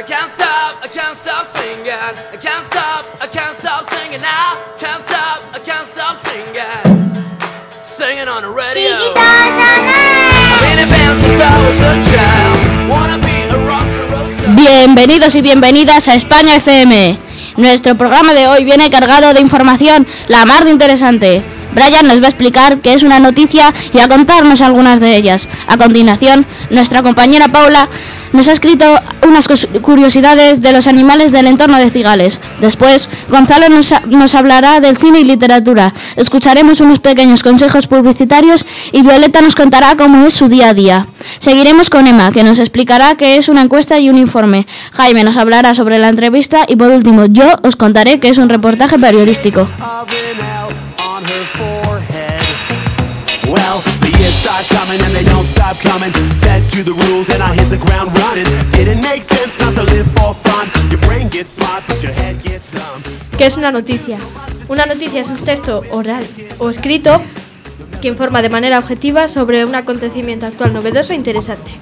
I can't stop, singing. I can't stop, singing now. I can't stop singing. Singing on. Bienvenidos y bienvenidas a España FM. Nuestro programa de hoy viene cargado de información la más interesante. Brian nos va a explicar qué es una noticia y a contarnos algunas de ellas. A continuación, nuestra compañera Paula nos ha escrito unas curiosidades de los animales del entorno de Cigales. Después, Gonzalo nos, ha- nos hablará del cine y literatura. Escucharemos unos pequeños consejos publicitarios y Violeta nos contará cómo es su día a día. Seguiremos con Emma, que nos explicará qué es una encuesta y un informe. Jaime nos hablará sobre la entrevista y por último yo os contaré qué es un reportaje periodístico. Well, the years start coming and they don't stop coming. ¿Qué es una noticia? Una noticia es un texto oral o escrito que informa de manera objetiva sobre un acontecimiento actual novedoso e interesante.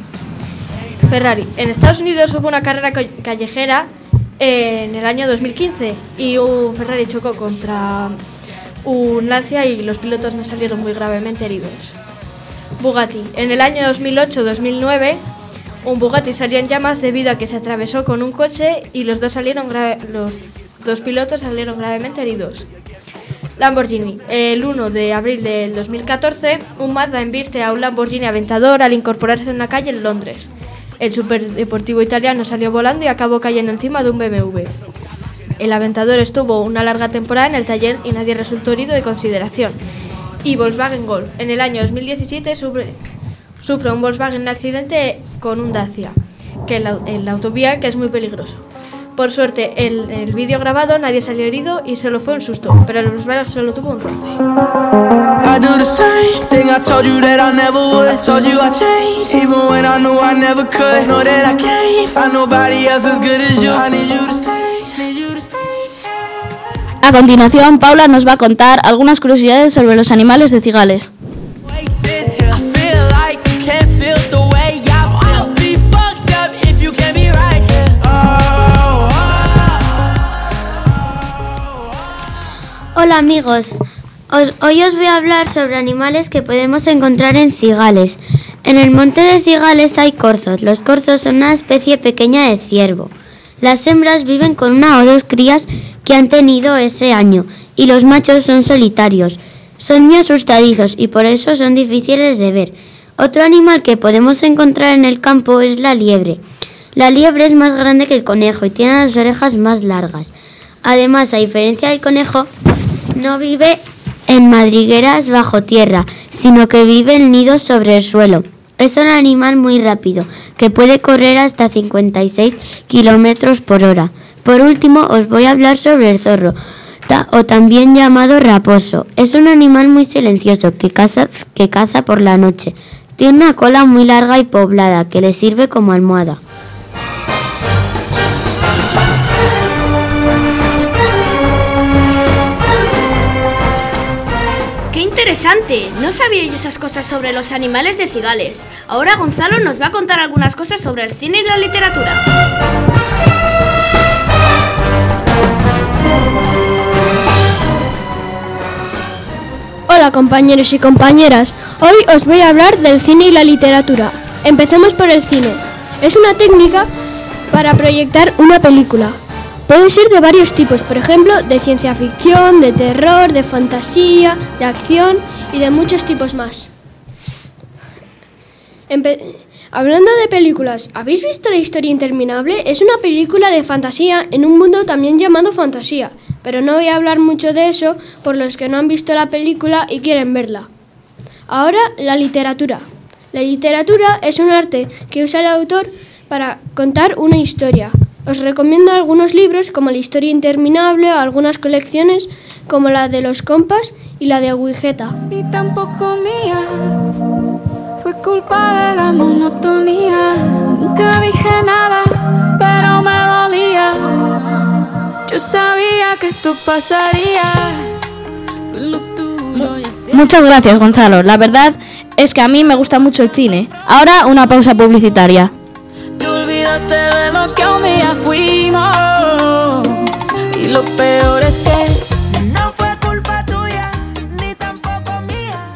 Ferrari. En Estados Unidos hubo una carrera callejera en el año 2015 y un Ferrari chocó contra un Lancia y los pilotos no salieron muy gravemente heridos. Bugatti. En el año 2008-2009, un Bugatti salió en llamas debido a que se atravesó con un coche y los dos, salieron los dos pilotos salieron gravemente heridos. Lamborghini. El 1 de abril del 2014, un Mazda embiste a un Lamborghini Aventador al incorporarse en una calle en Londres. El superdeportivo italiano salió volando y acabó cayendo encima de un BMW. El Aventador estuvo una larga temporada en el taller y nadie resultó herido de consideración. Y Volkswagen Golf. En el año 2017 sufre, sufre un Volkswagen accidente con un Dacia, que en la, en la autovía que es muy peligroso. Por suerte, el, el vídeo grabado nadie salió herido y solo fue un susto, pero el Volkswagen solo tuvo un roce. A continuación, Paula nos va a contar algunas curiosidades sobre los animales de Cigales. Hola amigos, Os- hoy os voy a hablar sobre animales que podemos encontrar en cigales. En el monte de cigales hay corzos. Los corzos son una especie pequeña de ciervo. Las hembras viven con una o dos crías que han tenido ese año y los machos son solitarios. Son muy asustadizos y por eso son difíciles de ver. Otro animal que podemos encontrar en el campo es la liebre. La liebre es más grande que el conejo y tiene las orejas más largas. Además, a diferencia del conejo, no vive en madrigueras bajo tierra, sino que vive en nidos sobre el suelo. Es un animal muy rápido, que puede correr hasta 56 kilómetros por hora. Por último, os voy a hablar sobre el zorro, o también llamado raposo. Es un animal muy silencioso que caza, que caza por la noche. Tiene una cola muy larga y poblada que le sirve como almohada. ¡Qué interesante! No sabía yo esas cosas sobre los animales de cigales. Ahora Gonzalo nos va a contar algunas cosas sobre el cine y la literatura. Hola compañeros y compañeras, hoy os voy a hablar del cine y la literatura. Empecemos por el cine. Es una técnica para proyectar una película. Puede ser de varios tipos, por ejemplo, de ciencia ficción, de terror, de fantasía, de acción y de muchos tipos más. Hablando de películas, ¿habéis visto La historia interminable? Es una película de fantasía en un mundo también llamado fantasía, pero no voy a hablar mucho de eso por los que no han visto la película y quieren verla. Ahora, la literatura. La literatura es un arte que usa el autor para contar una historia. Os recomiendo algunos libros como La historia interminable o algunas colecciones como la de los compas y la de Agujeta. y tampoco mía. Fue culpa de la monotonía. Nunca dije nada, pero me dolía. Yo sabía que esto pasaría. Muchas gracias, Gonzalo. La verdad es que a mí me gusta mucho el cine. Ahora una pausa publicitaria. Te olvidaste de lo que un día Y lo peor es que No fue culpa tuya, ni tampoco mía.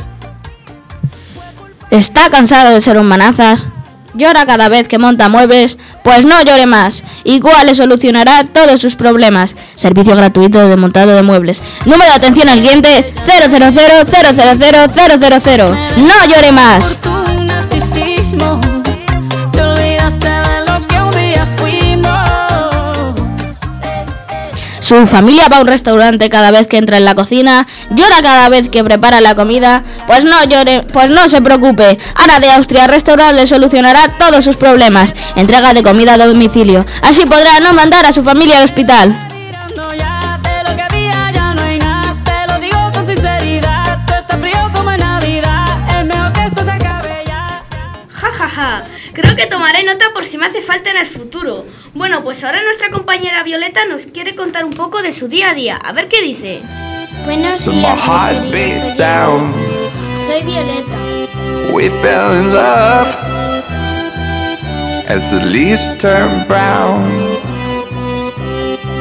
¿Está cansado de ser un manazas? ¿Llora cada vez que monta muebles? Pues no llore más. Igual le solucionará todos sus problemas. Servicio gratuito de montado de muebles. Número de atención al cliente 000 000 No llore más. Su familia va a un restaurante cada vez que entra en la cocina, llora cada vez que prepara la comida, pues no llore, pues no se preocupe. Ana de Austria Restaurant le solucionará todos sus problemas. Entrega de comida a domicilio. Así podrá no mandar a su familia al hospital. Ja, ja, ja. Creo que tomaré nota por si me hace falta en el futuro. Bueno, pues ahora nuestra compañera Violeta nos quiere contar un poco de su día a día. A ver qué dice. Buenos días, mis. Soy Violeta. We fell in love as the leaves turn brown.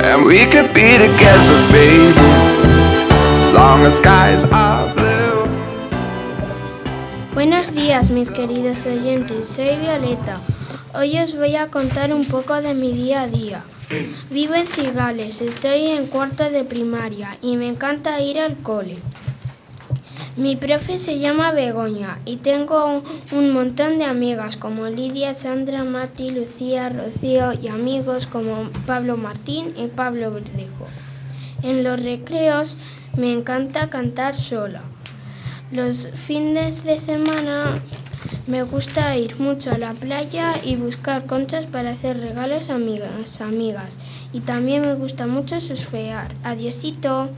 And we could be together, baby, as long as skies are blue. Buenos días, mis queridos oyentes. Soy Violeta. Hoy os voy a contar un poco de mi día a día. Vivo en Cigales, estoy en cuarto de primaria y me encanta ir al cole. Mi profe se llama Begoña y tengo un, montón de amigas como Lidia, Sandra, Mati, Lucía, Rocío y amigos como Pablo Martín y Pablo Verdejo. En los recreos me encanta cantar sola. Los fines de semana me gusta ir mucho a la playa y buscar conchas para hacer regalos a amigas, amigas. Y también me gusta mucho surfear. Adiosito.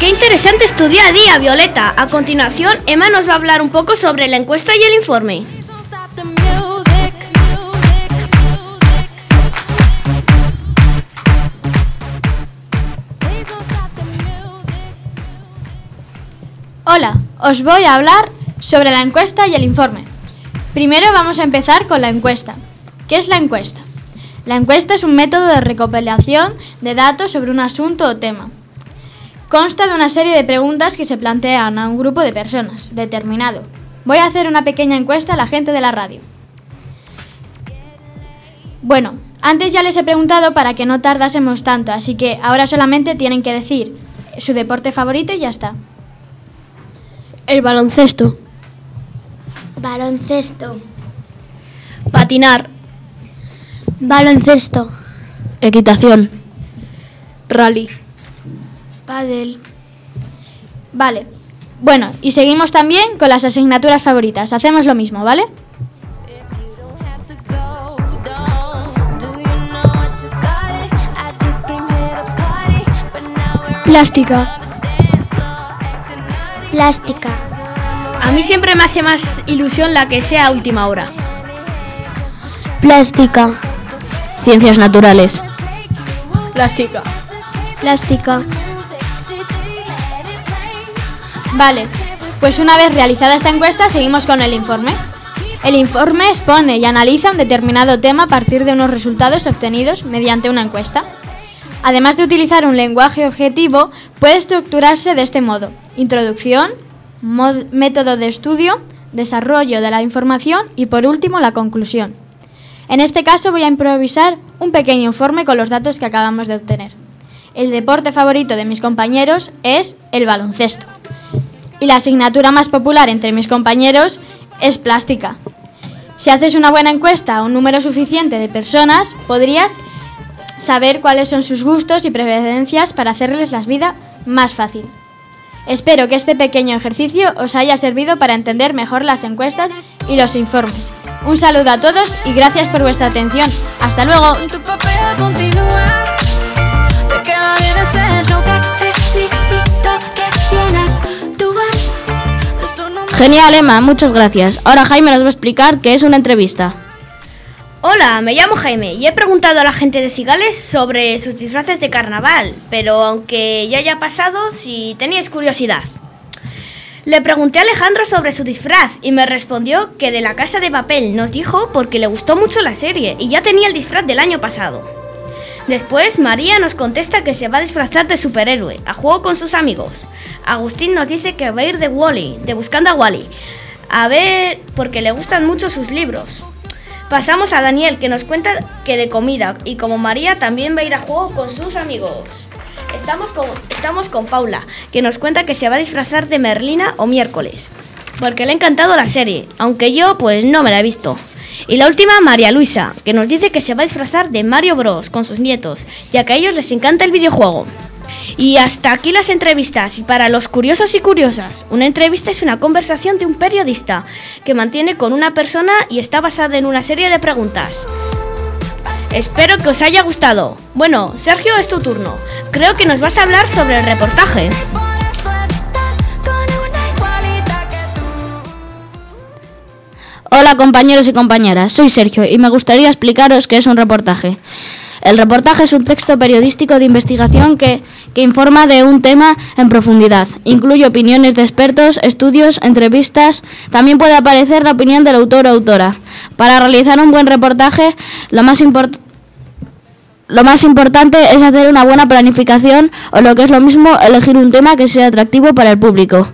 Qué interesante es día a día, Violeta. A continuación, Emma nos va a hablar un poco sobre la encuesta y el informe. Hola, os voy a hablar sobre la encuesta y el informe. Primero vamos a empezar con la encuesta. ¿Qué es la encuesta? La encuesta es un método de recopilación de datos sobre un asunto o tema. Consta de una serie de preguntas que se plantean a un grupo de personas determinado. Voy a hacer una pequeña encuesta a la gente de la radio. Bueno, antes ya les he preguntado para que no tardásemos tanto, así que ahora solamente tienen que decir su deporte favorito y ya está. El baloncesto. Baloncesto. Patinar. Baloncesto. Equitación. Rally. Padel. Vale. Bueno, y seguimos también con las asignaturas favoritas. Hacemos lo mismo, ¿vale? Plástica. Plástica. A mí siempre me hace más ilusión la que sea a última hora. Plástica. Ciencias naturales. Plástica. Plástica. Vale. Pues una vez realizada esta encuesta, seguimos con el informe. El informe expone y analiza un determinado tema a partir de unos resultados obtenidos mediante una encuesta. Además de utilizar un lenguaje objetivo, puede estructurarse de este modo. Introducción, método de estudio, desarrollo de la información y por último la conclusión. En este caso voy a improvisar un pequeño informe con los datos que acabamos de obtener. El deporte favorito de mis compañeros es el baloncesto. Y la asignatura más popular entre mis compañeros es plástica. Si haces una buena encuesta a un número suficiente de personas, podrías saber cuáles son sus gustos y preferencias para hacerles la vida más fácil. Espero que este pequeño ejercicio os haya servido para entender mejor las encuestas y los informes. Un saludo a todos y gracias por vuestra atención. Hasta luego. Genial, Emma, muchas gracias. Ahora Jaime nos va a explicar qué es una entrevista. Hola, me llamo Jaime y he preguntado a la gente de Cigales sobre sus disfraces de carnaval, pero aunque ya haya pasado, si teníais curiosidad. Le pregunté a Alejandro sobre su disfraz y me respondió que de la casa de papel nos dijo porque le gustó mucho la serie y ya tenía el disfraz del año pasado. Después María nos contesta que se va a disfrazar de superhéroe, a juego con sus amigos. Agustín nos dice que va a ir de Wally, de buscando a Wally, a ver porque le gustan mucho sus libros. Pasamos a Daniel que nos cuenta que de comida y como María también va a ir a juego con sus amigos. Estamos con, estamos con Paula, que nos cuenta que se va a disfrazar de Merlina o miércoles, porque le ha encantado la serie, aunque yo pues no me la he visto. Y la última, María Luisa, que nos dice que se va a disfrazar de Mario Bros con sus nietos, ya que a ellos les encanta el videojuego. Y hasta aquí las entrevistas. Y para los curiosos y curiosas, una entrevista es una conversación de un periodista que mantiene con una persona y está basada en una serie de preguntas. Espero que os haya gustado. Bueno, Sergio, es tu turno. Creo que nos vas a hablar sobre el reportaje. Hola compañeros y compañeras, soy Sergio y me gustaría explicaros qué es un reportaje. El reportaje es un texto periodístico de investigación que, que, informa de un tema en profundidad. Incluye opiniones de expertos, estudios, entrevistas. También puede aparecer la opinión del autor o autora. Para realizar un buen reportaje, lo más, lo más importante es hacer una buena planificación o lo que es lo mismo, elegir un tema que sea atractivo para el público.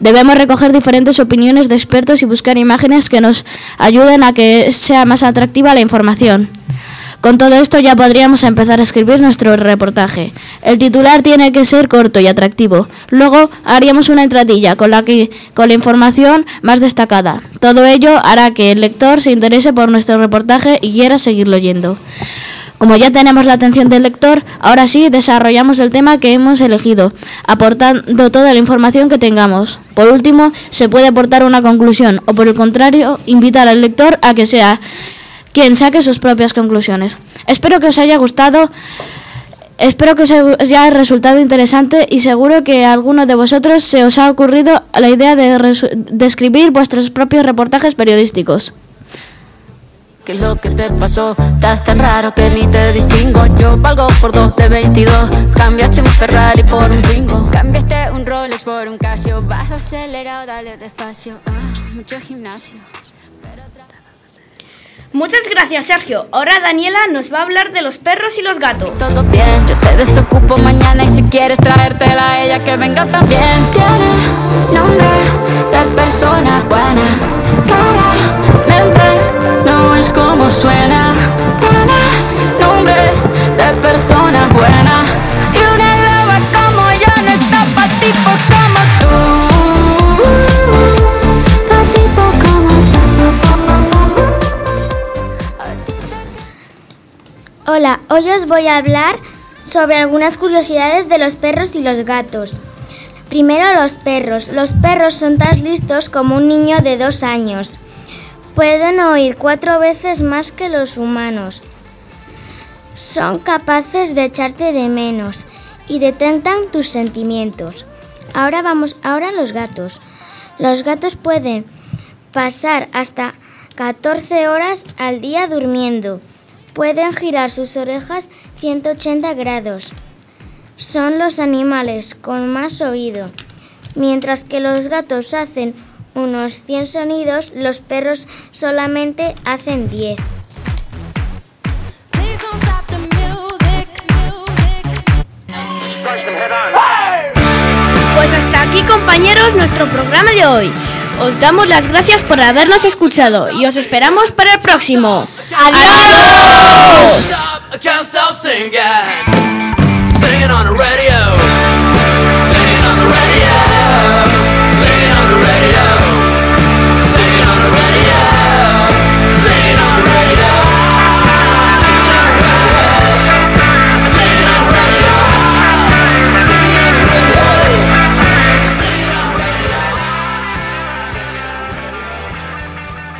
Debemos recoger diferentes opiniones de expertos y buscar imágenes que nos ayuden a que sea más atractiva la información. Con todo esto ya podríamos empezar a escribir nuestro reportaje. El titular tiene que ser corto y atractivo. Luego haríamos una entradilla con la, que, con la información más destacada. Todo ello hará que el lector se interese por nuestro reportaje y quiera seguirlo oyendo. Como ya tenemos la atención del lector, ahora sí desarrollamos el tema que hemos elegido, aportando toda la información que tengamos. Por último, se puede aportar una conclusión o por el contrario, invitar al lector a que sea quien saque sus propias conclusiones. Espero que os haya gustado. Espero que os haya resultado interesante y seguro que a alguno de vosotros se os ha ocurrido la idea de, de vuestros propios reportajes periodísticos. ¿Qué es lo que te pasó? Estás tan raro que ni te distingo. Yo valgo por dos de 22. Cambiaste un Ferrari por un Twingo. Cambiaste un Rolex por un Casio. Vas acelerado, dale despacio. Ah, mucho gimnasio. Muchas gracias, Sergio. Ahora Daniela nos va a hablar de los perros y los gatos. Todo bien, yo te desocupo mañana y si quieres traértela a ella que venga también. Tiene nombre de persona buena. Claramente no es como suena. Tiene nombre de persona Hoy os voy a hablar sobre algunas curiosidades de los perros y los gatos. Primero los perros. Los perros son tan listos como un niño de dos años. Pueden oír cuatro veces más que los humanos. Son capaces de echarte de menos y detectan tus sentimientos. Ahora vamos, ahora los gatos. Los gatos pueden pasar hasta 14 horas al día durmiendo. Pueden girar sus orejas 180 grados. Son los animales con más oído. Mientras que los gatos hacen unos 100 sonidos, los perros solamente hacen 10. Pues hasta aquí compañeros nuestro programa de hoy. Os damos las gracias por habernos escuchado y os esperamos para el próximo. ¡Adiós! I can't stop singing, singing on the radio.